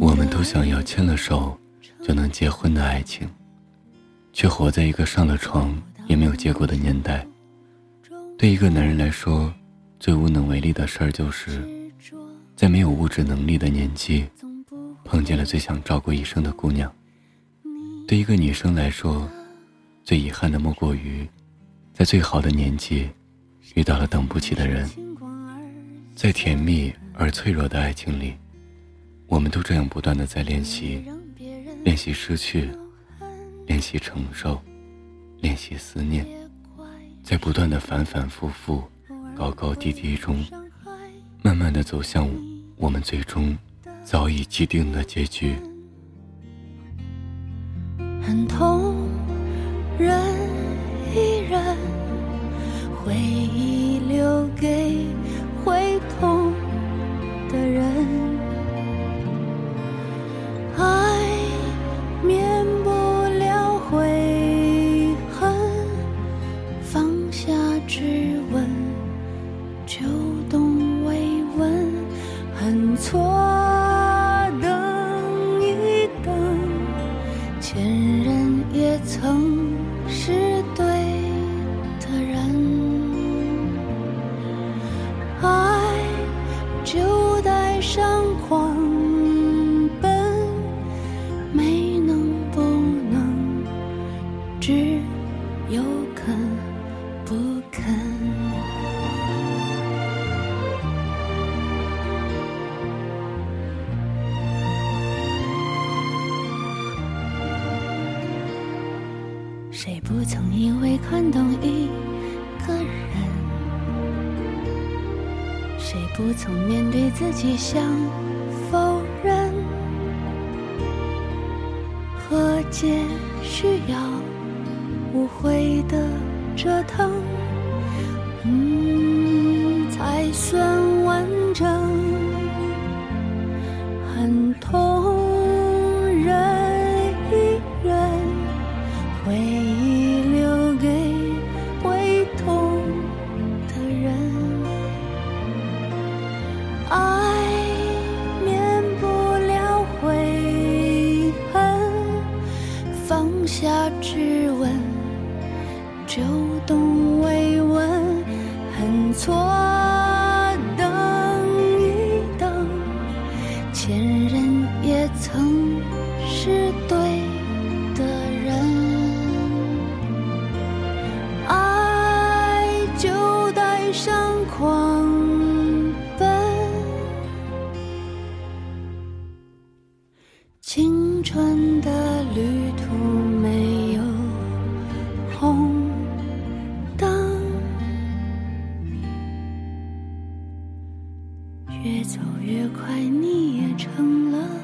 我们都想要牵了手就能结婚的爱情，却活在一个上了床也没有结果的年代。对一个男人来说，最无能为力的事儿就是，在没有物质能力的年纪，碰见了最想照顾一生的姑娘。对一个女生来说，最遗憾的莫过于，在最好的年纪，遇到了等不起的人。在甜蜜而脆弱的爱情里。我们都这样不断的在练习，练习失去，练习承受，练习思念，在不断的反反复复、高高低低中，慢慢的走向我们最终早已既定的结局。错等一等前任也曾是对的人。爱就带上狂奔没能不能只有谁不曾以为看懂一个人？谁不曾面对自己想否认？和解需要无悔的折腾，就懂慰问，恨错等一等，前任也曾是对的人，爱就带上狂奔，青春的旅越走越快，你也成了。